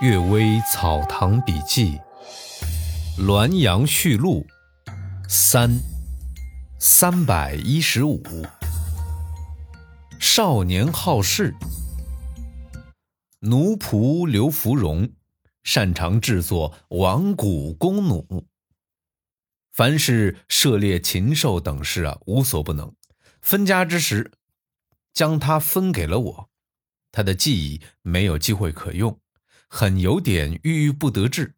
《岳微草堂笔记》《滦阳序录》三三百一十五。少年好事，奴仆刘芙蓉擅长制作王鼓弓弩，凡是涉猎禽兽等事啊，无所不能。分家之时，将他分给了我，他的技艺没有机会可用。很有点郁郁不得志。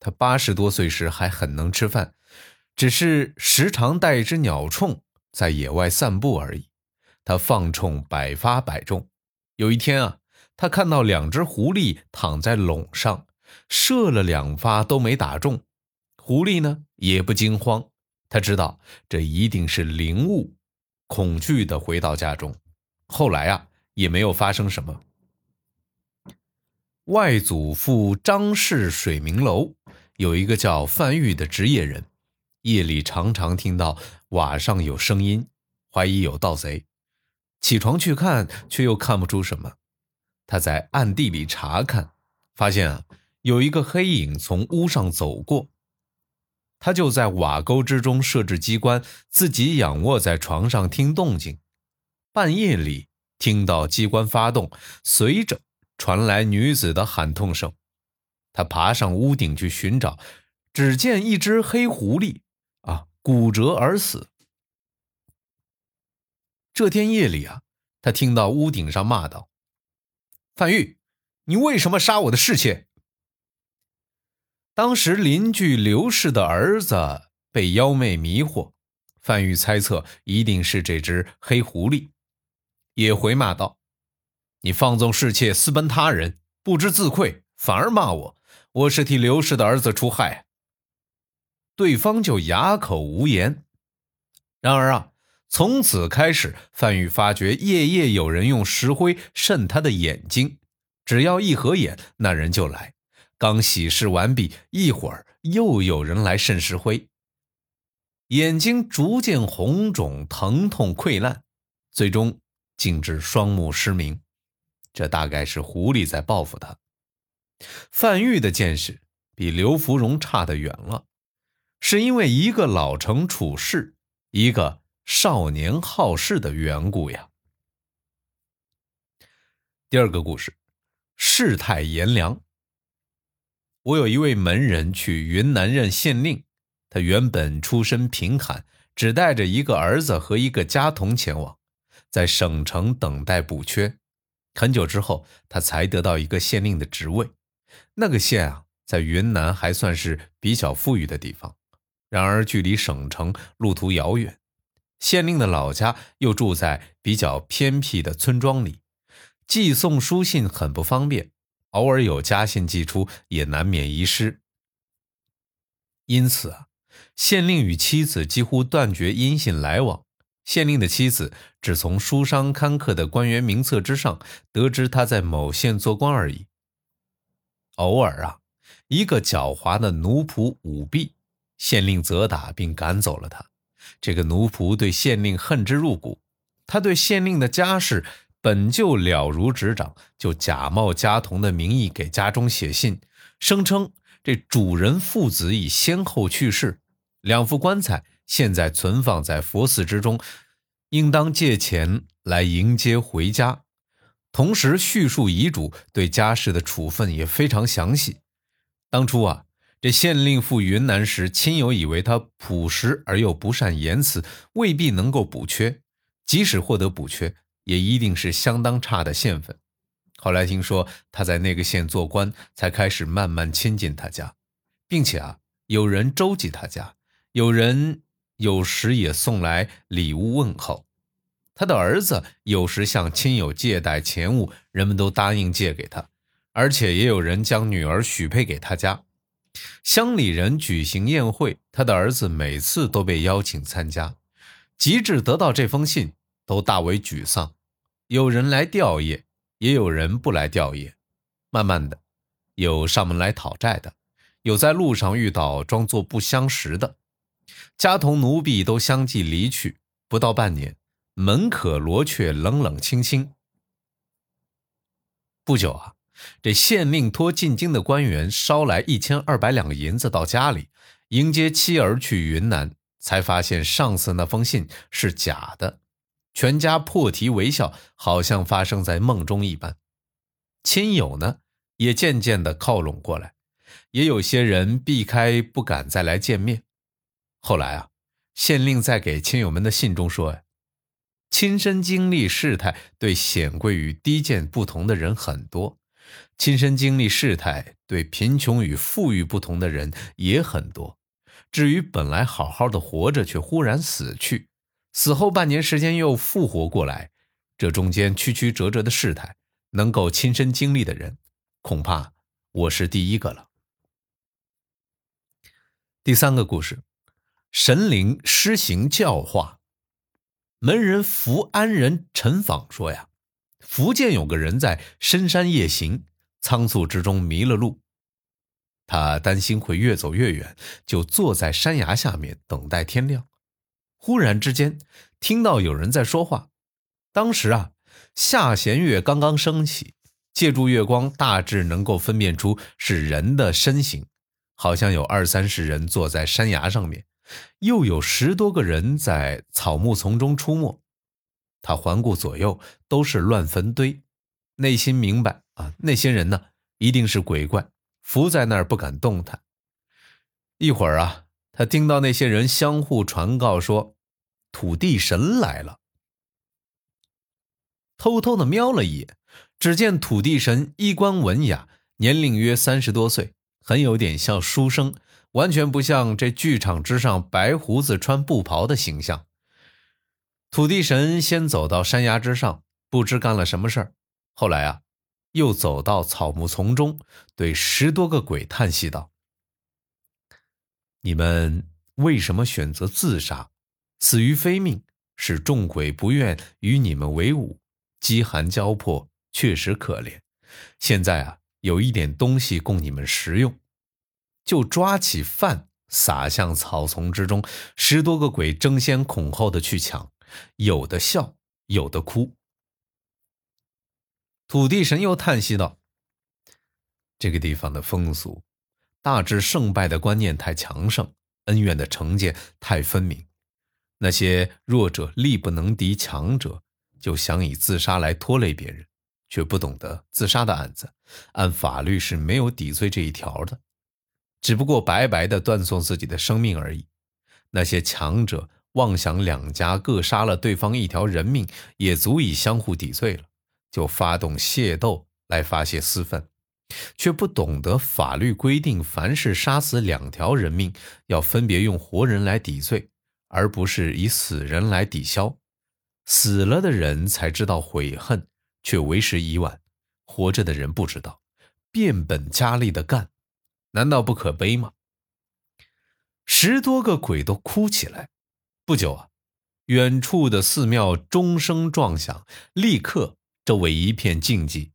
他八十多岁时还很能吃饭，只是时常带一只鸟铳在野外散步而已。他放铳百发百中。有一天啊，他看到两只狐狸躺在垄上，射了两发都没打中。狐狸呢也不惊慌，他知道这一定是灵物，恐惧地回到家中。后来啊，也没有发生什么。外祖父张氏水明楼有一个叫范玉的职业人，夜里常常听到瓦上有声音，怀疑有盗贼。起床去看，却又看不出什么。他在暗地里查看，发现啊，有一个黑影从屋上走过。他就在瓦沟之中设置机关，自己仰卧在床上听动静。半夜里听到机关发动，随着。传来女子的喊痛声，他爬上屋顶去寻找，只见一只黑狐狸啊骨折而死。这天夜里啊，他听到屋顶上骂道：“范玉，你为什么杀我的侍妾？”当时邻居刘氏的儿子被妖魅迷惑，范玉猜测一定是这只黑狐狸，也回骂道。你放纵侍妾私奔他人，不知自愧，反而骂我，我是替刘氏的儿子出害。对方就哑口无言。然而啊，从此开始，范玉发觉夜夜有人用石灰渗他的眼睛，只要一合眼，那人就来。刚洗拭完毕，一会儿又有人来渗石灰，眼睛逐渐红肿、疼痛溃烂，最终竟致双目失明。这大概是狐狸在报复他。范玉的见识比刘芙蓉差得远了，是因为一个老成处事，一个少年好事的缘故呀。第二个故事，世态炎凉。我有一位门人去云南任县令，他原本出身贫寒，只带着一个儿子和一个家童前往，在省城等待补缺。很久之后，他才得到一个县令的职位。那个县啊，在云南还算是比较富裕的地方，然而距离省城路途遥远，县令的老家又住在比较偏僻的村庄里，寄送书信很不方便，偶尔有家信寄出，也难免遗失。因此啊，县令与妻子几乎断绝音信来往。县令的妻子只从书商刊刻的官员名册之上得知他在某县做官而已。偶尔啊，一个狡猾的奴仆舞弊，县令责打并赶走了他。这个奴仆对县令恨之入骨，他对县令的家事本就了如指掌，就假冒家童的名义给家中写信，声称这主人父子已先后去世，两副棺材。现在存放在佛寺之中，应当借钱来迎接回家。同时叙述遗嘱，对家事的处分也非常详细。当初啊，这县令赴云南时，亲友以为他朴实而又不善言辞，未必能够补缺；即使获得补缺，也一定是相当差的县份。后来听说他在那个县做官，才开始慢慢亲近他家，并且啊，有人周济他家，有人。有时也送来礼物问候，他的儿子有时向亲友借贷钱物，人们都答应借给他，而且也有人将女儿许配给他家。乡里人举行宴会，他的儿子每次都被邀请参加。及至得到这封信，都大为沮丧。有人来吊唁，也有人不来吊唁。慢慢的，有上门来讨债的，有在路上遇到装作不相识的。家童奴婢都相继离去，不到半年，门可罗雀冷冷清清。不久啊，这县令托进京的官员捎来一千二百两银子到家里迎接妻儿去云南，才发现上次那封信是假的，全家破涕为笑，好像发生在梦中一般。亲友呢，也渐渐的靠拢过来，也有些人避开不敢再来见面。后来啊，县令在给亲友们的信中说：“呀，亲身经历事态对显贵与低贱不同的人很多。”亲身经历事态，对贫穷与富裕不同的人也很多。至于本来好好的活着，却忽然死去，死后半年时间又复活过来，这中间曲曲折折的事态，能够亲身经历的人，恐怕我是第一个了。第三个故事，神灵施行教化。门人福安人陈访说呀。福建有个人在深山夜行，仓促之中迷了路。他担心会越走越远，就坐在山崖下面等待天亮。忽然之间，听到有人在说话。当时啊，下弦月刚刚升起，借助月光，大致能够分辨出是人的身形，好像有二三十人坐在山崖上面，又有十多个人在草木丛中出没。他环顾左右，都是乱坟堆，内心明白啊，那些人呢，一定是鬼怪，伏在那儿不敢动弹。一会儿啊，他听到那些人相互传告说，土地神来了。偷偷的瞄了一眼，只见土地神衣冠文雅，年龄约三十多岁，很有点像书生，完全不像这剧场之上白胡子穿布袍的形象。土地神先走到山崖之上，不知干了什么事儿。后来啊，又走到草木丛中，对十多个鬼叹息道：“你们为什么选择自杀？死于非命，是众鬼不愿与你们为伍，饥寒交迫，确实可怜。现在啊，有一点东西供你们食用，就抓起饭撒向草丛之中。十多个鬼争先恐后的去抢。”有的笑，有的哭。土地神又叹息道：“这个地方的风俗，大致胜败的观念太强盛，恩怨的成见太分明。那些弱者力不能敌强者，就想以自杀来拖累别人，却不懂得自杀的案子，按法律是没有抵罪这一条的，只不过白白的断送自己的生命而已。那些强者。”妄想两家各杀了对方一条人命，也足以相互抵罪了，就发动械斗来发泄私愤，却不懂得法律规定，凡是杀死两条人命，要分别用活人来抵罪，而不是以死人来抵消。死了的人才知道悔恨，却为时已晚；活着的人不知道，变本加厉的干，难道不可悲吗？十多个鬼都哭起来。不久啊，远处的寺庙钟声撞响，立刻周围一片静寂。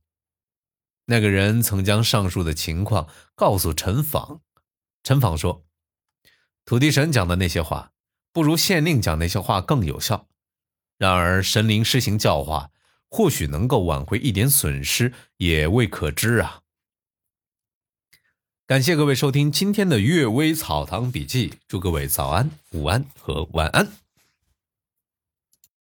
那个人曾将上述的情况告诉陈访，陈访说：“土地神讲的那些话，不如县令讲那些话更有效。然而神灵施行教化，或许能够挽回一点损失，也未可知啊。”感谢各位收听今天的《阅微草堂笔记》，祝各位早安、午安和晚安。